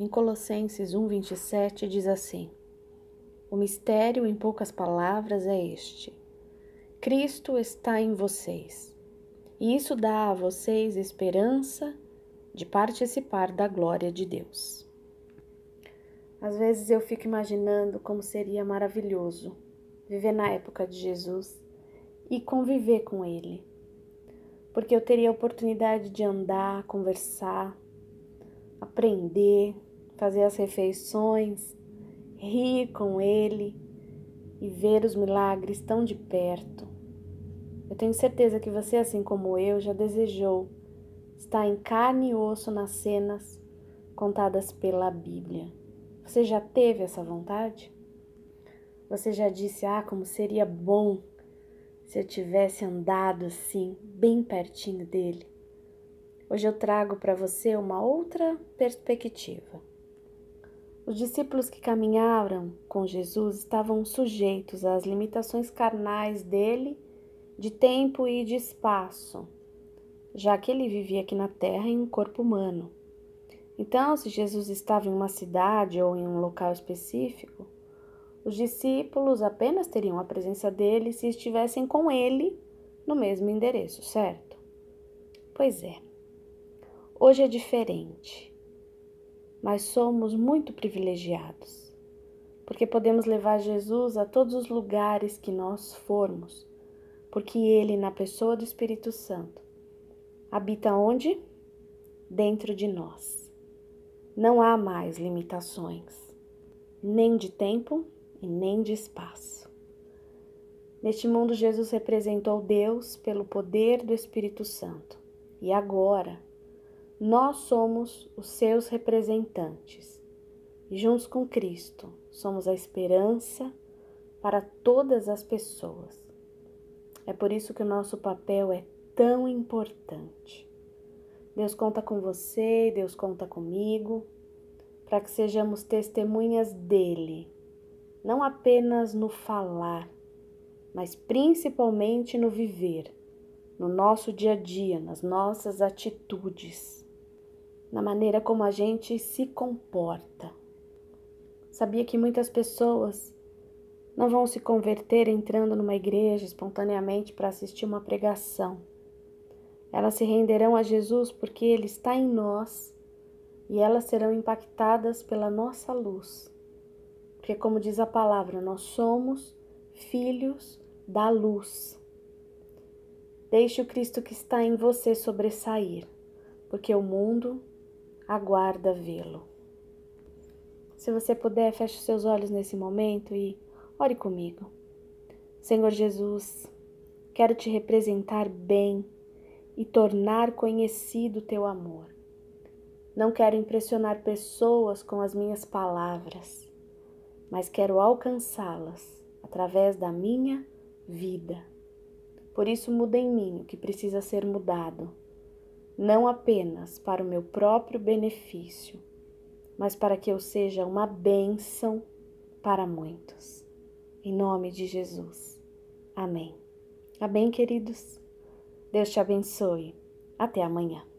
Em Colossenses 1:27 diz assim: O mistério em poucas palavras é este: Cristo está em vocês. E isso dá a vocês esperança de participar da glória de Deus. Às vezes eu fico imaginando como seria maravilhoso viver na época de Jesus e conviver com Ele, porque eu teria a oportunidade de andar, conversar, aprender, fazer as refeições, rir com Ele e ver os milagres tão de perto. Eu tenho certeza que você, assim como eu, já desejou estar em carne e osso nas cenas contadas pela Bíblia. Você já teve essa vontade? Você já disse, ah, como seria bom se eu tivesse andado assim, bem pertinho dele? Hoje eu trago para você uma outra perspectiva. Os discípulos que caminharam com Jesus estavam sujeitos às limitações carnais dele, de tempo e de espaço, já que ele vivia aqui na terra em um corpo humano. Então, se Jesus estava em uma cidade ou em um local específico, os discípulos apenas teriam a presença dele se estivessem com ele no mesmo endereço, certo? Pois é. Hoje é diferente, mas somos muito privilegiados, porque podemos levar Jesus a todos os lugares que nós formos, porque ele, na pessoa do Espírito Santo, habita onde? Dentro de nós. Não há mais limitações, nem de tempo e nem de espaço. Neste mundo, Jesus representou Deus pelo poder do Espírito Santo. E agora, nós somos os seus representantes. E juntos com Cristo, somos a esperança para todas as pessoas. É por isso que o nosso papel é tão importante. Deus conta com você, Deus conta comigo, para que sejamos testemunhas dele, não apenas no falar, mas principalmente no viver, no nosso dia a dia, nas nossas atitudes, na maneira como a gente se comporta. Sabia que muitas pessoas não vão se converter entrando numa igreja espontaneamente para assistir uma pregação elas se renderão a Jesus porque Ele está em nós e elas serão impactadas pela nossa luz. Porque, como diz a palavra, nós somos filhos da luz. Deixe o Cristo que está em você sobressair, porque o mundo aguarda vê-lo. Se você puder, feche seus olhos nesse momento e ore comigo. Senhor Jesus, quero te representar bem e tornar conhecido teu amor. Não quero impressionar pessoas com as minhas palavras, mas quero alcançá-las através da minha vida. Por isso, muda em mim o que precisa ser mudado, não apenas para o meu próprio benefício, mas para que eu seja uma bênção para muitos. Em nome de Jesus. Amém. Amém, queridos? Deus te abençoe. Até amanhã.